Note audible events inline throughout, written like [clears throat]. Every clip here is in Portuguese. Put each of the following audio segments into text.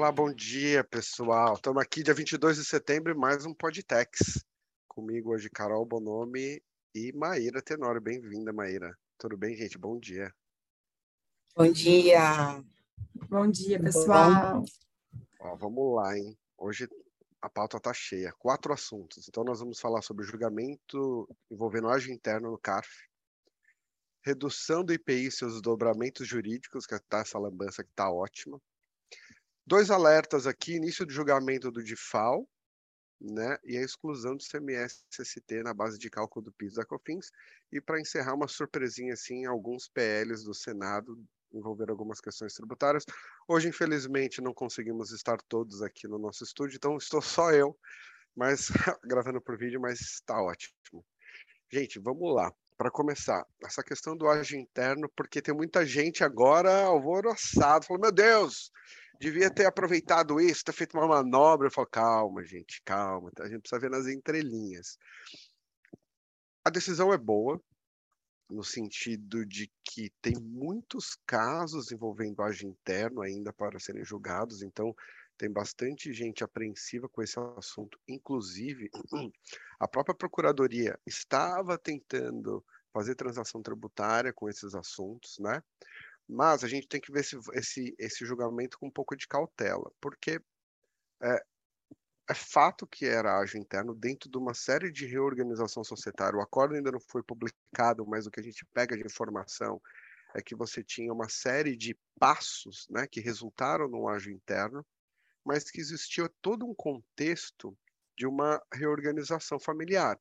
Olá, bom dia, pessoal. Estamos aqui dia 22 de setembro, mais um Podtex. Comigo hoje, Carol Bonomi e Maíra Tenório. Bem-vinda, Maíra. Tudo bem, gente? Bom dia. Bom dia. Bom dia, pessoal. Ó, vamos lá, hein? Hoje a pauta está cheia. Quatro assuntos. Então, nós vamos falar sobre o julgamento envolvendo ágio interno no CARF, redução do IPI e seus dobramentos jurídicos, que está essa lambança que está ótima Dois alertas aqui, início do julgamento do DIFAL, né, e a exclusão do CMS-ST na base de cálculo do PIS da COFINS, e para encerrar uma surpresinha assim, alguns PLs do Senado envolver algumas questões tributárias. Hoje, infelizmente, não conseguimos estar todos aqui no nosso estúdio, então estou só eu, mas [laughs] gravando por vídeo, mas está ótimo. Gente, vamos lá. Para começar, essa questão do ágio interno, porque tem muita gente agora alvoroçada, falando, meu Deus, devia ter aproveitado isso, ter feito uma manobra. Eu falo, calma, gente, calma, a gente precisa ver nas entrelinhas. A decisão é boa, no sentido de que tem muitos casos envolvendo ágio interno ainda para serem julgados, então tem bastante gente apreensiva com esse assunto. Inclusive, [clears throat] a própria Procuradoria estava tentando fazer transação tributária com esses assuntos, né? Mas a gente tem que ver esse, esse, esse julgamento com um pouco de cautela, porque é, é fato que era ágio interno dentro de uma série de reorganização societária. O acordo ainda não foi publicado, mas o que a gente pega de informação é que você tinha uma série de passos né, que resultaram no ágio interno, mas que existia todo um contexto de uma reorganização familiar.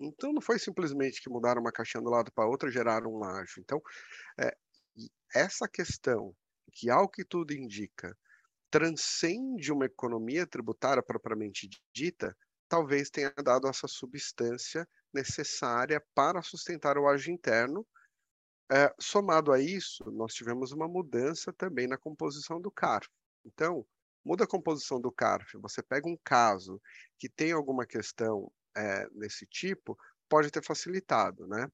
Então, não foi simplesmente que mudaram uma caixinha do lado para outra geraram um ágio. Então, é, essa questão, que ao que tudo indica, transcende uma economia tributária propriamente dita, talvez tenha dado essa substância necessária para sustentar o ágio interno. É, somado a isso, nós tivemos uma mudança também na composição do CARF. Então, muda a composição do CARF, você pega um caso que tem alguma questão é, nesse tipo, pode ter facilitado, né?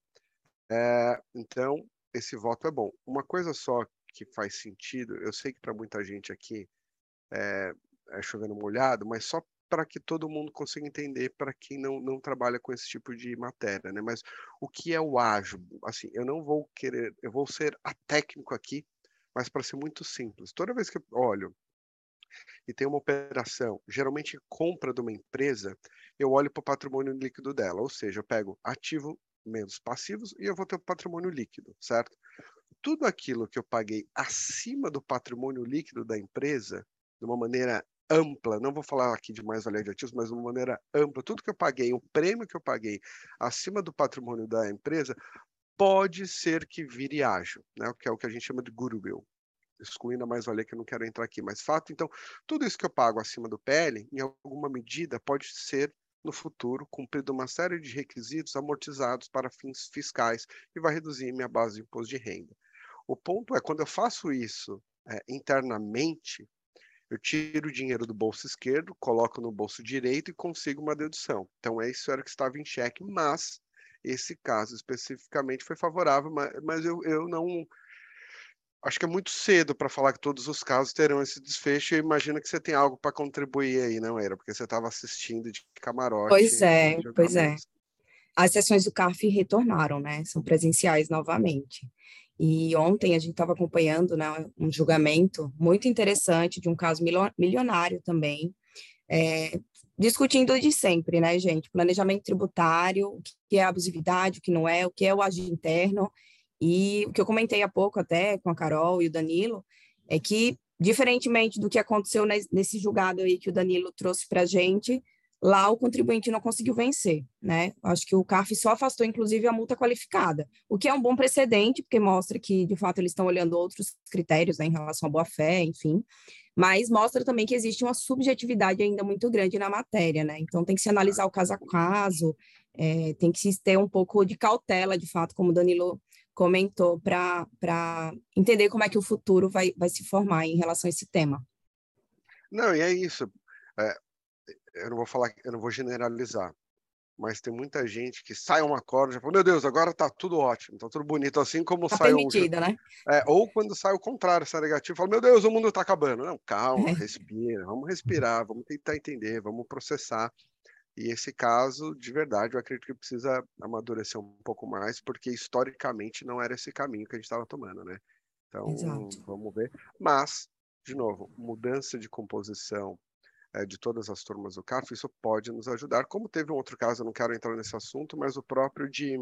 É, então, esse voto é bom. Uma coisa só que faz sentido, eu sei que para muita gente aqui é, é chovendo molhado, mas só para que todo mundo consiga entender para quem não, não trabalha com esse tipo de matéria, né? Mas o que é o ágil? Assim, eu não vou querer, eu vou ser a técnico aqui, mas para ser muito simples. Toda vez que eu olho e tem uma operação, geralmente compra de uma empresa, eu olho para o patrimônio líquido dela, ou seja, eu pego ativo menos passivos e eu vou ter o patrimônio líquido, certo? Tudo aquilo que eu paguei acima do patrimônio líquido da empresa, de uma maneira ampla, não vou falar aqui de mais valia de ativos, mas de uma maneira ampla, tudo que eu paguei, o prêmio que eu paguei acima do patrimônio da empresa, pode ser que vire ágil, né? que é o que a gente chama de goodwill, excluindo a mais-valia que eu não quero entrar aqui, mas fato, então, tudo isso que eu pago acima do PL, em alguma medida, pode ser no futuro, cumprindo uma série de requisitos amortizados para fins fiscais e vai reduzir minha base de imposto de renda. O ponto é, quando eu faço isso é, internamente, eu tiro o dinheiro do bolso esquerdo, coloco no bolso direito e consigo uma dedução. Então, é isso era que estava em xeque, mas esse caso especificamente foi favorável, mas, mas eu, eu não acho que é muito cedo para falar que todos os casos terão esse desfecho. Eu imagino que você tem algo para contribuir aí, não era? Porque você estava assistindo de camarote. Pois é, pois é. As sessões do CARF retornaram, né? São presenciais novamente. E ontem a gente estava acompanhando né, um julgamento muito interessante de um caso milionário também, é, discutindo de sempre, né, gente? Planejamento tributário, o que é abusividade, o que não é, o que é o agir interno e o que eu comentei há pouco até com a Carol e o Danilo é que, diferentemente do que aconteceu nesse julgado aí que o Danilo trouxe para a gente, lá o contribuinte não conseguiu vencer, né? Acho que o CARF só afastou, inclusive, a multa qualificada, o que é um bom precedente, porque mostra que, de fato, eles estão olhando outros critérios né, em relação à boa-fé, enfim, mas mostra também que existe uma subjetividade ainda muito grande na matéria, né? Então, tem que se analisar o caso a caso, é, tem que se ter um pouco de cautela, de fato, como o Danilo comentou para entender como é que o futuro vai, vai se formar em relação a esse tema. Não, e é isso. É, eu não vou falar, eu não vou generalizar. mas tem muita gente que sai um acordo e fala, meu Deus, agora está tudo ótimo, está tudo bonito, assim como tá sai permitida, um... né? É, ou quando sai o contrário, sai negativo, fala, meu Deus, o mundo está acabando. Não, calma, É. respira, vamos respirar, vamos tentar entender, vamos processar. E esse caso, de verdade, eu acredito que precisa amadurecer um pouco mais, porque historicamente não era esse caminho que a gente estava tomando, né? Então, Exato. vamos ver. Mas, de novo, mudança de composição eh, de todas as turmas do CAF, isso pode nos ajudar. Como teve um outro caso, eu não quero entrar nesse assunto, mas o próprio de.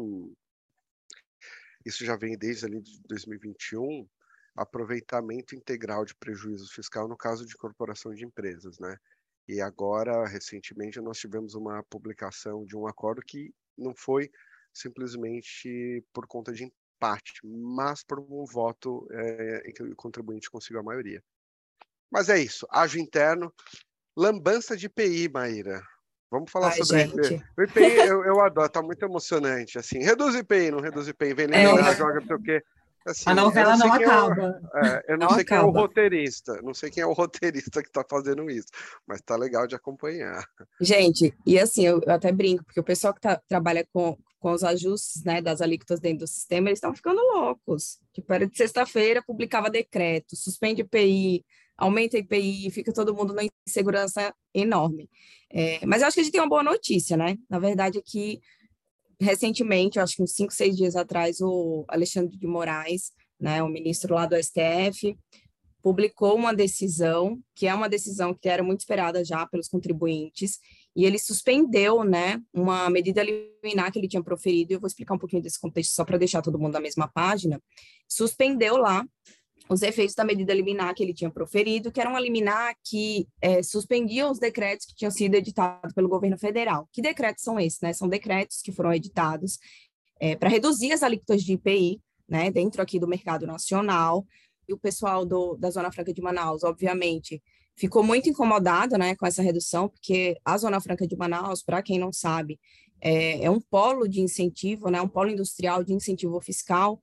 Isso já vem desde ali de 2021, aproveitamento integral de prejuízo fiscal no caso de corporação de empresas, né? E agora, recentemente, nós tivemos uma publicação de um acordo que não foi simplesmente por conta de empate, mas por um voto eh, em que o contribuinte conseguiu a maioria. Mas é isso, ágio interno, lambança de IPI, Maíra. Vamos falar Ai, sobre gente. o IPI, eu, eu adoro, tá muito emocionante, assim, reduz IPI, não reduz IPI, vem É. joga não sei o quê. Assim, A novela não é o- acaba. é, eu não, Não sei quem é o roteirista, não sei quem é o [laughs] roteirista que está fazendo isso, mas tá legal de acompanhar. Gente, e assim, eu, eu até brinco, porque o pessoal que tá- trabalha com, com os ajustes né, das alíquotas dentro do sistema, eles estão ficando loucos. Tipo, era de sexta-feira, publicava decreto, suspende IPI, aumenta IPI, fica todo mundo numa insegurança enorme. É, mas eu acho que a gente tem uma boa notícia, né? Na verdade, é que recentemente, acho que uns cinco, seis dias atrás, o Alexandre de Moraes, né, o ministro lá do STF, publicou uma decisão, que é uma decisão que era muito esperada já pelos contribuintes, e ele suspendeu, né, uma medida liminar que ele tinha proferido, e eu vou explicar um pouquinho desse contexto só para deixar todo mundo na mesma página, suspendeu lá os efeitos da medida liminar que ele tinha proferido, que era uma liminar que eh, suspendia os decretos que tinham sido editados pelo governo federal. Que decretos são esses? Né? São decretos que foram editados para reduzir as alíquotas de IPI, né, dentro aqui do mercado nacional, e o pessoal do, da Zona Franca de Manaus, obviamente, ficou muito incomodado né, com essa redução, porque a Zona Franca de Manaus, para quem não sabe, é, é um polo de incentivo, né, um polo industrial de incentivo fiscal,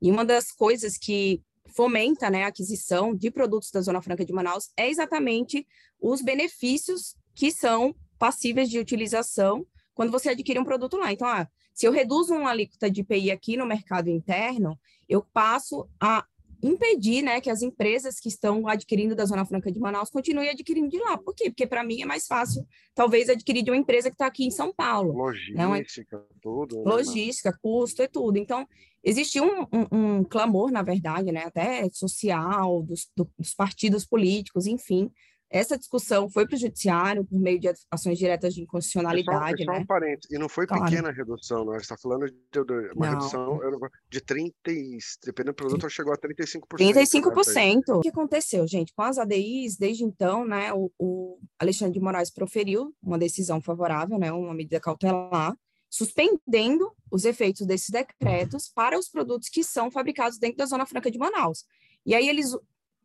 e uma das coisas que fomenta né, a aquisição de produtos da Zona Franca de Manaus é exatamente os benefícios que são passíveis de utilização quando você adquire um produto lá. Então, ah, se eu reduzo uma alíquota de IPI aqui no mercado interno, eu passo a impedir né, que as empresas que estão adquirindo da Zona Franca de Manaus continuem adquirindo de lá. Por quê? Porque para mim é mais fácil, talvez, adquirir de uma empresa que está aqui em São Paulo. Logística, tudo. né, Logística, custo e tudo. Então, existe um, um, um, clamor, na verdade, né, até social, dos, do, dos partidos políticos, enfim. Essa discussão foi para o judiciário por meio de ações diretas de inconstitucionalidade. É só, é só né? um parênteses. E não foi Claro. pequena a redução, não. Gente está falando de, de uma Não. redução de 30, e- dependendo do produto, chegou a 35%. 35%. O que aconteceu, gente? Com as ADIs, desde então, né, o, o Alexandre de Moraes proferiu uma decisão favorável, né, uma medida cautelar, suspendendo os efeitos desses decretos para os produtos que são fabricados dentro da Zona Franca de Manaus. E aí eles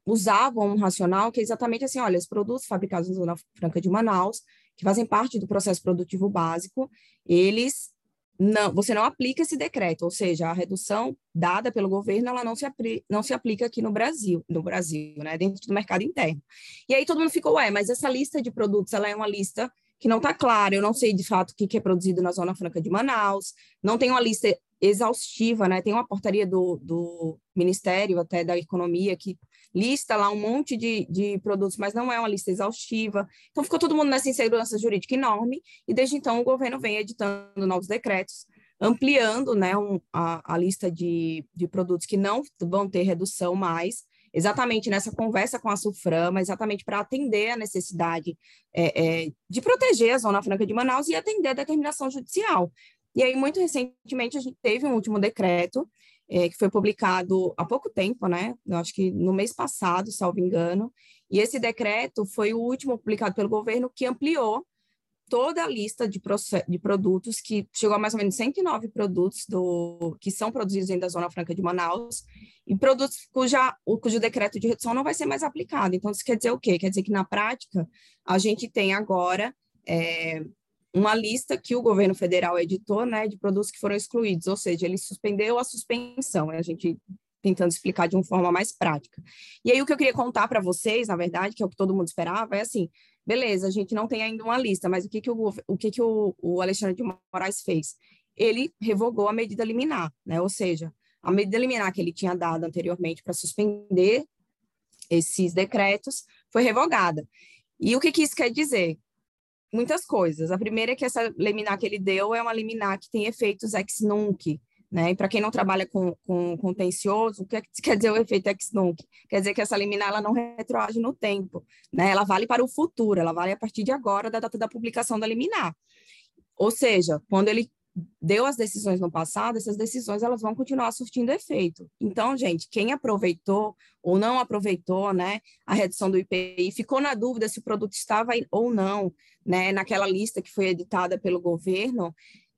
usavam um racional que é exatamente assim, olha, os produtos fabricados na Zona Franca de Manaus, que fazem parte do processo produtivo básico, eles não, você não aplica esse decreto, ou seja, a redução dada pelo governo, ela não se, não se aplica aqui no Brasil, no Brasil, né, dentro do mercado interno. E aí todo mundo ficou, ué, mas essa lista de produtos, ela é uma lista que não está clara, eu não sei de fato o que, que é produzido na Zona Franca de Manaus, não tem uma lista exaustiva, né, tem uma portaria do, do Ministério até da Economia que lista lá um monte de, de produtos, mas não é uma lista exaustiva. Então, ficou todo mundo nessa insegurança jurídica enorme, e desde então o governo vem editando novos decretos, ampliando né, um, a, a lista de, de produtos que não vão ter redução mais, exatamente nessa conversa com a Suframa, exatamente para atender a necessidade é, é, de proteger a Zona Franca de Manaus e atender a determinação judicial. E aí, muito recentemente, a gente teve um último decreto é, que foi publicado há pouco tempo, né? Eu acho que no mês passado, salvo engano. E esse decreto foi o último publicado pelo governo que ampliou toda a lista de, de produtos, que chegou a mais ou menos 109 produtos do, que são produzidos dentro da Zona Franca de Manaus, e produtos cuja, o, cujo decreto de redução não vai ser mais aplicado. Então, isso quer dizer o quê? Quer dizer que, na prática, a gente tem agora é, uma lista que o governo federal editou, né, de produtos que foram excluídos, ou seja, ele suspendeu a suspensão, a gente tentando explicar de uma forma mais prática. E aí o que eu queria contar para vocês, na verdade, que é o que todo mundo esperava, é assim, beleza, a gente não tem ainda uma lista, mas o que, que, o, o, que que o, o Alexandre de Moraes fez? Ele revogou a medida liminar, né? Ou seja, a medida liminar que ele tinha dado anteriormente para suspender esses decretos foi revogada. E o que, que isso quer dizer? Muitas coisas. A primeira é que essa liminar que ele deu é uma liminar que tem efeitos ex nunc, né? E para quem não trabalha com, com contencioso, o que quer dizer o efeito ex nunc? Quer dizer que essa liminar ela não retroage no tempo, né? Ela vale para o futuro, ela vale a partir de agora, da data da publicação da liminar. Ou seja, quando ele deu as decisões no passado, essas decisões elas vão continuar surtindo efeito. Então, gente, quem aproveitou ou não aproveitou, né, a redução do IPI, ficou na dúvida se o produto estava ou não, né, naquela lista que foi editada pelo governo,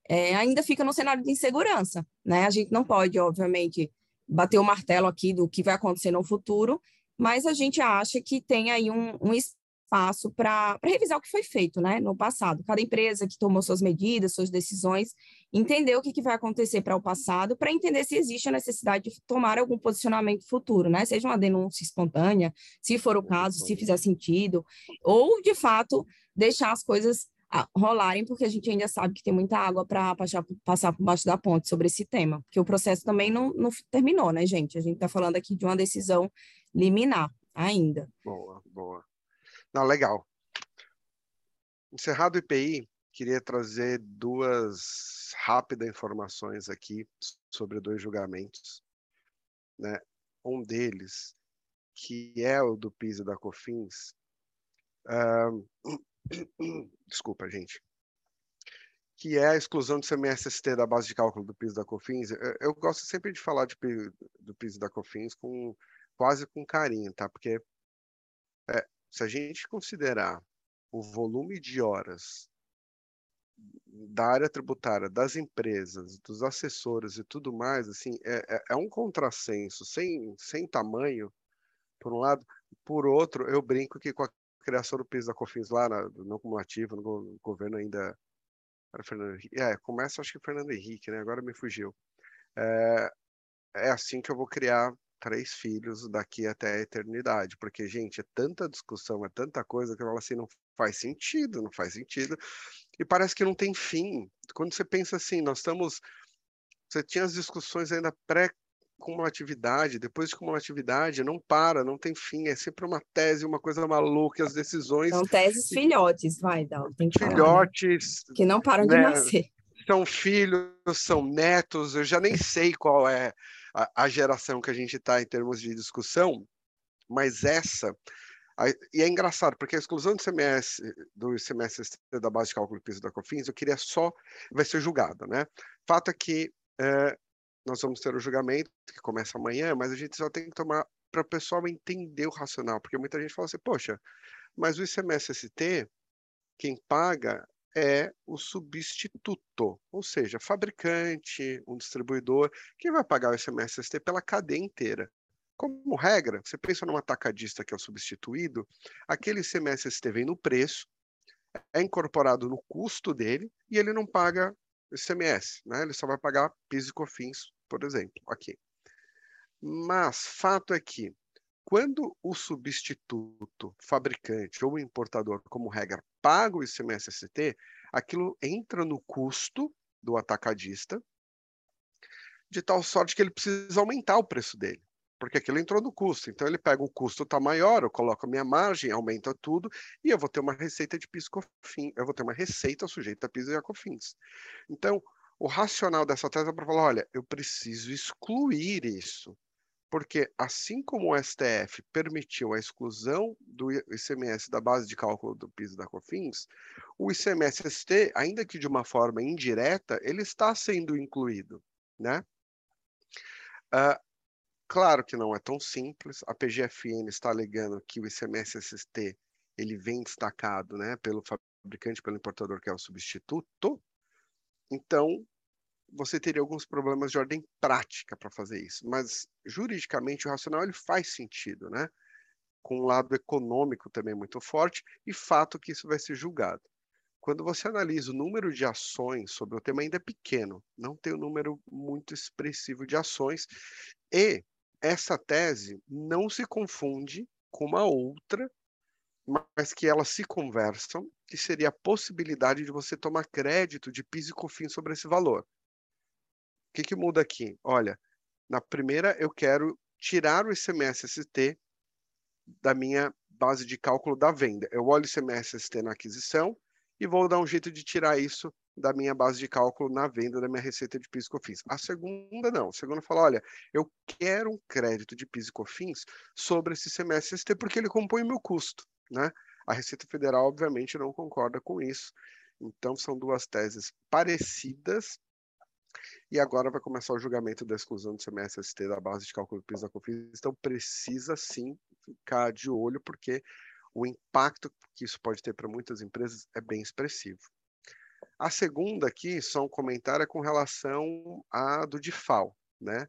é, ainda fica no cenário de insegurança, né? A gente não pode, obviamente, bater o martelo aqui do que vai acontecer no futuro, mas a gente acha que tem aí um, um espaço para revisar o que foi feito né, no passado. Cada empresa que tomou suas medidas, suas decisões, entender o que, que vai acontecer para o passado, para entender se existe a necessidade de tomar algum posicionamento futuro, né? Seja uma denúncia espontânea, se for o caso, se fizer sentido, ou, de fato, deixar as coisas rolarem, porque a gente ainda sabe que tem muita água para passar, por baixo da ponte sobre esse tema, porque o processo também não, não terminou, né, gente? A gente está falando aqui de uma decisão liminar ainda. Boa, boa. Não, legal. Encerrado o IPI, queria trazer duas rápidas informações aqui sobre dois julgamentos. Né? Um deles, que é o do PIS e da COFINS. Uh... [clears throat] Desculpa, gente. Que é a exclusão do CMSST da base de cálculo do PIS da COFINS. Eu, gosto sempre de falar de, do PIS da COFINS com quase com carinho, tá? Porque é, se a gente considerar o volume de horas da área tributária, das empresas, dos assessores e tudo mais, assim, é, é, é um contrassenso sem, sem tamanho, por um lado. Por outro, eu brinco que com a criação do piso da COFINS lá na, no cumulativo, no governo ainda era Fernando. É, começa acho que Fernando Henrique, né? Agora me fugiu. É, é assim que eu vou criar três filhos daqui até a eternidade, porque, gente, é tanta discussão, é tanta coisa que eu falo assim, não faz sentido, não faz sentido, e parece que não tem fim. Quando você pensa assim, nós estamos, você tinha as discussões ainda pré cumulatividade, depois de cumulatividade, não para, não tem fim, é sempre uma tese, uma coisa maluca, as decisões... São teses filhotes, vai, Dal, tem que Filhotes... Falar, né? Que não param né? de nascer. São filhos, são netos, eu já nem sei qual é a, a geração que a gente está em termos de discussão, mas essa. A, e é engraçado, porque a exclusão do CMS, do ICMS da base de cálculo do piso da COFINS, eu queria só. vai ser julgada, né? Fato é que é, nós vamos ter o julgamento, que começa amanhã, mas a gente só tem que tomar para o pessoal entender o racional, porque muita gente fala assim, poxa, mas o ICMS-ST, quem paga é o substituto, ou seja, fabricante, um distribuidor, que vai pagar o ICMS-ST pela cadeia inteira. Como regra, você pensa num atacadista que é o substituído, aquele ICMS-ST vem no preço, é incorporado no custo dele e ele não paga ICMS, né? ele só vai pagar PIS e COFINS, por exemplo, aqui. Mas fato é que quando o substituto, fabricante ou importador, como regra, paga o ICMS-ST, aquilo entra no custo do atacadista, de tal sorte que ele precisa aumentar o preço dele, porque aquilo entrou no custo. Então ele pega o custo está maior, eu coloco a minha margem, aumenta tudo e eu vou ter uma receita de PIS COFINS, eu vou ter uma receita sujeita a PIS e a COFINS. Então, o racional dessa tese é para falar, olha, eu preciso excluir isso porque assim como o STF permitiu a exclusão do ICMS da base de cálculo do PIS e da COFINS, o ICMS-ST, ainda que de uma forma indireta, ele está sendo incluído, né? Uh, claro que não é tão simples. A PGFN está alegando que o ICMS-ST ele vem destacado, né, pelo fabricante, pelo importador que é o substituto. Então, você teria alguns problemas de ordem prática para fazer isso, mas juridicamente o racional ele faz sentido, né? Com um lado econômico também muito forte e fato que isso vai ser julgado. Quando você analisa o número de ações sobre o tema ainda é pequeno, não tem um número muito expressivo de ações e essa tese não se confunde com uma outra mas que elas se conversam, que seria a possibilidade de você tomar crédito de PIS e COFINS sobre esse valor. O que, que muda aqui? Olha, na primeira eu quero tirar o ICMS-ST da minha base de cálculo da venda. Eu olho o ICMS-ST na aquisição e vou dar um jeito de tirar isso da minha base de cálculo na venda da minha receita de PIS e COFINS. A segunda não. A segunda fala, olha, eu quero um crédito de PIS e COFINS sobre esse ICMS-ST porque ele compõe o meu custo, né? A Receita Federal, obviamente, não concorda com isso. Então, são duas teses parecidas, e agora vai começar o julgamento da exclusão do CMS-ST da base de cálculo do PIS da COFINS. Então precisa sim ficar de olho, porque o impacto que isso pode ter para muitas empresas é bem expressivo. A segunda aqui, só um comentário, é com relação a do DIFAL, né?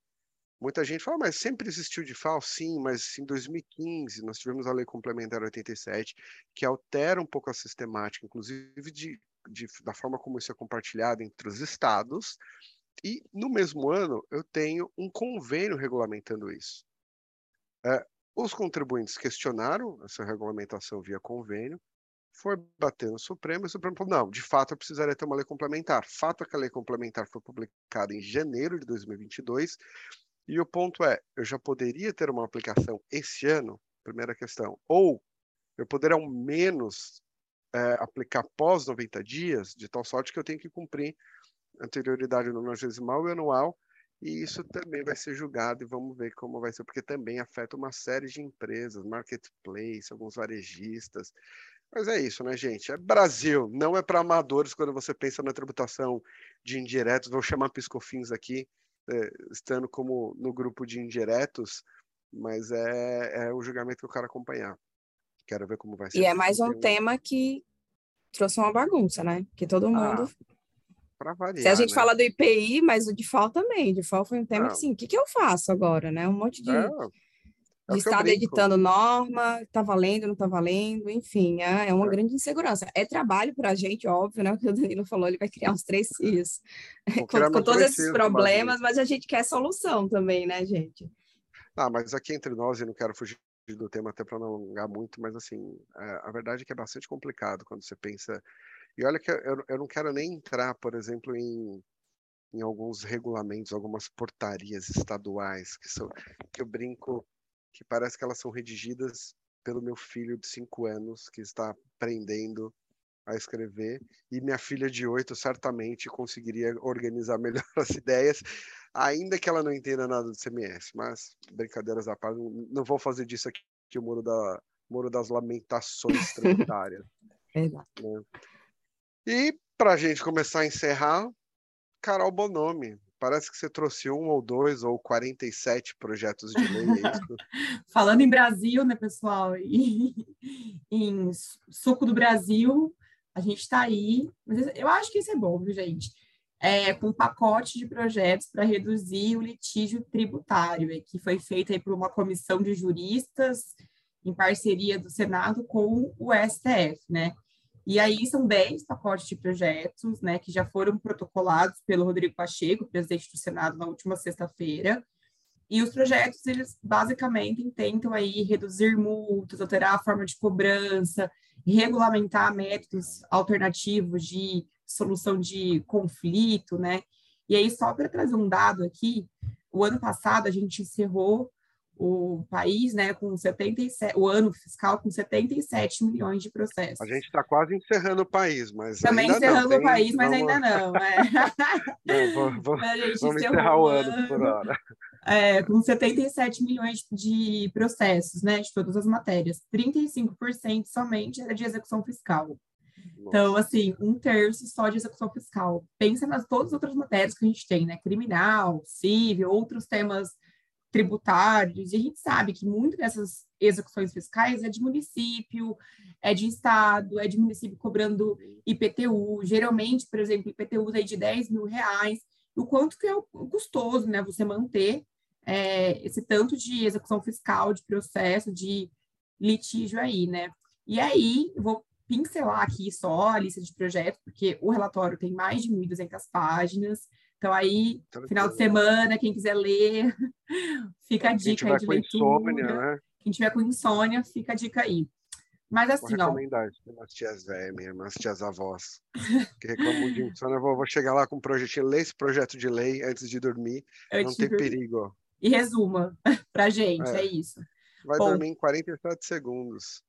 Muita gente fala, mas sempre existiu DIFAL? Sim, mas em 2015 nós tivemos a Lei Complementar 87, que altera um pouco a sistemática, inclusive de, de, da forma como isso é compartilhado entre os estados, e no mesmo ano, eu tenho um convênio regulamentando isso. É, os contribuintes questionaram essa regulamentação via convênio, foi bater no Supremo, e o Supremo falou: não, de fato eu precisaria ter uma lei complementar. Fato é que a lei complementar foi publicada em janeiro de 2022, e o ponto é: eu já poderia ter uma aplicação esse ano, primeira questão, ou eu poderia ao menos é, aplicar pós 90 dias, de tal sorte que eu tenho que cumprir anterioridade no nonagesimal e anual, e isso também vai ser julgado e vamos ver como vai ser, porque também afeta uma série de empresas, marketplace, alguns varejistas. Mas é isso, né, gente? É Brasil, não é para amadores quando você pensa na tributação de indiretos. Vou chamar Piscofins aqui, é, estando como no grupo de indiretos, mas é, é o julgamento que eu quero acompanhar. Quero ver como vai ser. E é mais um tema que trouxe uma bagunça, né? Que todo ah, mundo ah para variar. Se a gente né? fala do IPI, mas o DIFAL também. O DIFAL foi um tema que, assim, o que, que eu faço agora, né? Um monte de, é, é de estado editando norma, tá valendo, não tá valendo, enfim, é, é uma é. grande insegurança. É trabalho para a gente, óbvio, né? O que o Danilo falou, ele vai criar uns três CIS [laughs] com, com todos esses problemas, mas a gente quer solução também, né, gente? Ah, mas aqui entre nós, e não quero fugir do tema até para não alongar muito, mas assim, é, a verdade é que é bastante complicado quando você pensa e olha que eu, eu não quero nem entrar, por exemplo, em, em alguns regulamentos, algumas portarias estaduais, que, são, que eu brinco que parece que elas são redigidas pelo meu filho de cinco anos, que está aprendendo a escrever, e minha filha de oito certamente conseguiria organizar [laughs] melhor as ideias, ainda que ela não entenda nada do CMS. Mas, brincadeiras à parte, não vou fazer disso aqui o muro, da, muro das lamentações [laughs] tributárias. Exato. Né? E para a gente começar a encerrar, Carol Bonomi, parece que você trouxe um ou dois ou 47 projetos de lei, é? [laughs] Falando em Brasil, né, pessoal? E, [laughs] em suco do Brasil, a gente está aí. Eu acho que isso é bom, viu, gente? É, com um pacote de projetos para reduzir o litígio tributário, que foi feito aí por uma comissão de juristas em parceria do Senado com o STF, né? E aí são 10 pacotes de projetos, né, que já foram protocolados pelo Rodrigo Pacheco, presidente do Senado, na última sexta-feira. E os projetos, eles basicamente tentam aí reduzir multas, alterar a forma de cobrança, regulamentar métodos alternativos de solução de conflito, né? E aí, só para trazer um dado aqui, o ano passado a gente encerrou o país, né, com 77, o ano fiscal com 77 milhões de processos. A gente está quase encerrando o país, mas também encerrando não, o país, mas vamos... ainda não. É. não [laughs] vamos, [laughs] vamos encerrar o ano por hora. [laughs] É, com 77 milhões de processos, né, de todas as matérias, 35% somente era de execução fiscal. Nossa. Então, assim, um terço só de execução fiscal. Pensa nas todas as outras matérias que a gente tem, né? Criminal, civil, outros temas tributários, e a gente sabe que muitas dessas execuções fiscais é de município, é de estado, é de município cobrando IPTU, geralmente, por exemplo, IPTU é de 10 mil reais, o quanto que é custoso, né, você manter é, esse tanto de execução fiscal, de processo, de litígio aí, né? E aí, vou pincelar aqui só a lista de projetos, porque o relatório tem mais de 1.200 páginas, então, aí, final de semana, quem quiser ler, [laughs] fica a dica aí de leitura. Insônia, né? Quem tiver com insônia, fica a dica aí. Mas assim, vou recomendar ó. Umas tias velhas minhas, tias avós, que reclamam de insônia. Eu vou, vou, chegar lá com um projetinho, ler esse projeto de lei antes de dormir. Não tem dormir. perigo. E resuma [laughs] pra gente, é, é isso. Vai Bom, dormir em 47 segundos.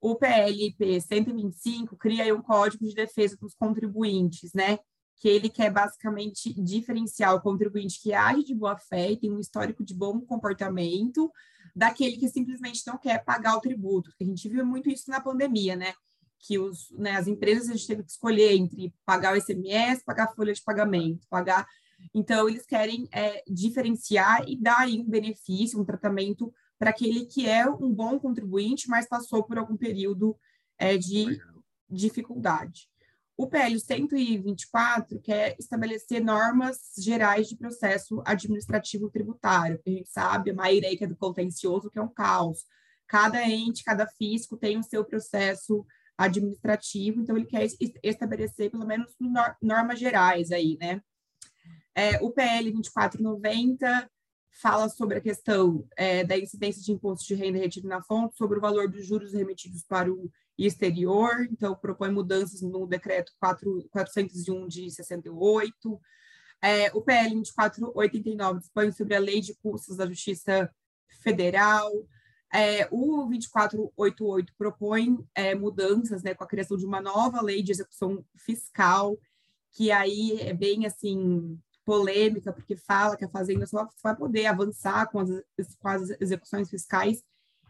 O PLP 125 cria um código de defesa dos contribuintes, né? Que ele quer basicamente diferenciar o contribuinte que age de boa fé e tem um histórico de bom comportamento daquele que simplesmente não quer pagar o tributo. A gente viu muito isso na pandemia, né? Que os, né, as empresas a gente teve que escolher entre pagar o ICMS, pagar a folha de pagamento, pagar. Então, eles querem é, diferenciar e dar aí um benefício, um tratamento para aquele que é um bom contribuinte, mas passou por algum período é, de dificuldade. O PL 124 quer estabelecer normas gerais de processo administrativo tributário, a gente sabe, a aí que é do contencioso, que é um caos. Cada ente, cada fisco tem o seu processo administrativo, então ele quer estabelecer pelo menos normas gerais aí, né? É, o PL 2490 fala sobre a questão é, da incidência de imposto de renda retido na fonte, sobre o valor dos juros remetidos para o exterior, então propõe mudanças no decreto 4, 401 de 68. É, o PL 2489 dispõe sobre a lei de custos da Justiça Federal. É, o 2488 propõe é, mudanças né, com a criação de uma nova lei de execução fiscal, que aí é bem assim polêmica, porque fala que a Fazenda só vai poder avançar com as, com as execuções fiscais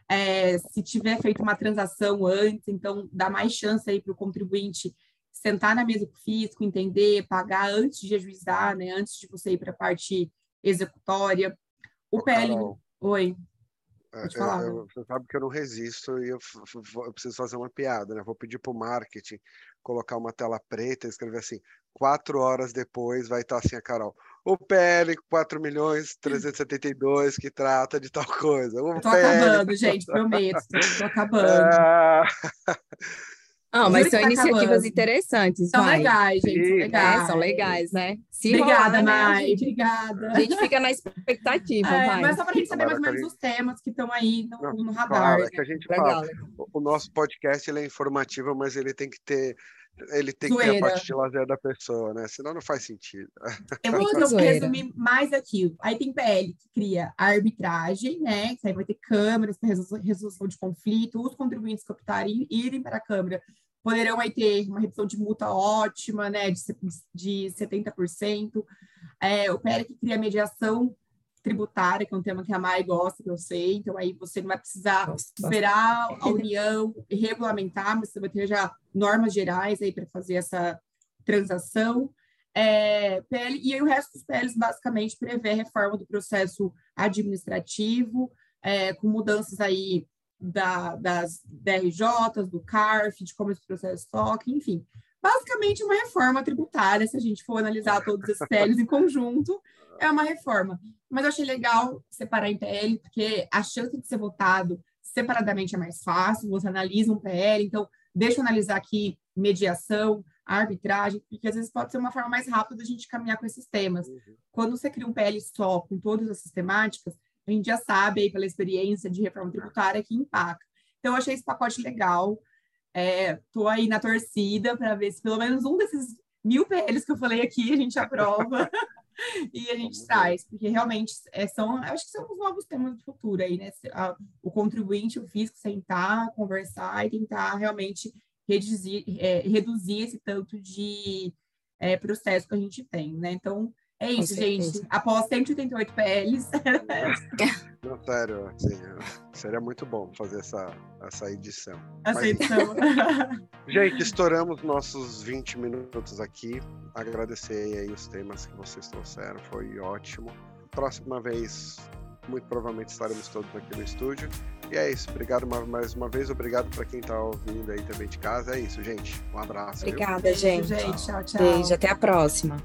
é, se tiver feito uma transação antes, então dá mais chance aí para o contribuinte sentar na mesa com o fisco, entender, pagar antes de ajuizar, né, antes de você ir para a parte executória. O PL... Carol, Oi. É, Pode falar. Eu, eu, você sabe que eu não resisto e eu, eu preciso fazer uma piada, né? Vou pedir para o marketing colocar uma tela preta e escrever assim: quatro horas depois vai estar assim a Carol. O PL 4 milhões 372 que trata de tal coisa. O tô PL... acabando, gente, prometo. Tô [laughs] acabando. Ah... Ah, mas são tá iniciativas acabando. interessantes. São vai. legais, gente. São legais. É, são legais, né? Se obrigada, rolar, Mai. Né? Obrigada. A gente fica na expectativa, é. Mas só para a gente saber mais ou menos gente... os temas que estão aí no, no radar. Claro, é que a gente fala. O nosso podcast ele é informativo, mas ele tem que ter ele tem Zoeira. que ter a parte de lazer da pessoa, né? Senão não faz sentido. Eu vou então, resumir mais aqui. Aí tem PL que cria a arbitragem, né? Que aí vai ter câmaras para resolução de conflito, os contribuintes que optarem irem para a Câmara poderão aí ter uma redução de multa ótima, né? De, de 70%. É, o PL que cria mediação tributária, que é um tema que a Mai gosta, que eu sei, então aí você não vai precisar Nossa, esperar a União [laughs] regulamentar, mas você vai ter já normas gerais aí para fazer essa transação. É, PL, e aí o resto dos PLs basicamente prevê a reforma do processo administrativo, é, com mudanças aí da, das DRJs, do CARF, de como esse processo toca, enfim. Basicamente uma reforma tributária, se a gente for analisar todos esses PLs em conjunto, é uma reforma. Mas eu achei legal separar em PL, porque a chance de ser votado separadamente é mais fácil, você analisa um PL, então deixa eu analisar aqui mediação, arbitragem, porque às vezes pode ser uma forma mais rápida de a gente caminhar com esses temas. Uhum. Quando você cria um PL só, com todas as sistemáticas, a gente já sabe aí pela experiência de reforma tributária que impacta. Então, eu achei esse pacote legal. Estou é, aí na torcida para ver se pelo menos um desses mil PLs que eu falei aqui a gente aprova. [laughs] e a gente traz, porque realmente é, são, acho que são os novos temas do futuro aí, né? O contribuinte, o fisco, sentar, conversar e tentar realmente reduzir, é, reduzir esse tanto de é, processo que a gente tem, né? Então, é isso, gente. Após 188 PLs. [laughs] [laughs] Não, sério, assim, [laughs] seria muito bom fazer essa, essa edição. Essa Mas, edição. [laughs] gente, estouramos nossos 20 minutos aqui. Agradecer aí os temas que vocês trouxeram, foi ótimo. Próxima vez, muito provavelmente estaremos todos aqui no estúdio. E é isso. Obrigado mais uma vez. Obrigado para quem está ouvindo aí também de casa. É isso, gente. Um abraço. Obrigada, viu? gente. gente. Tchau, tchau. Beijo, até a próxima.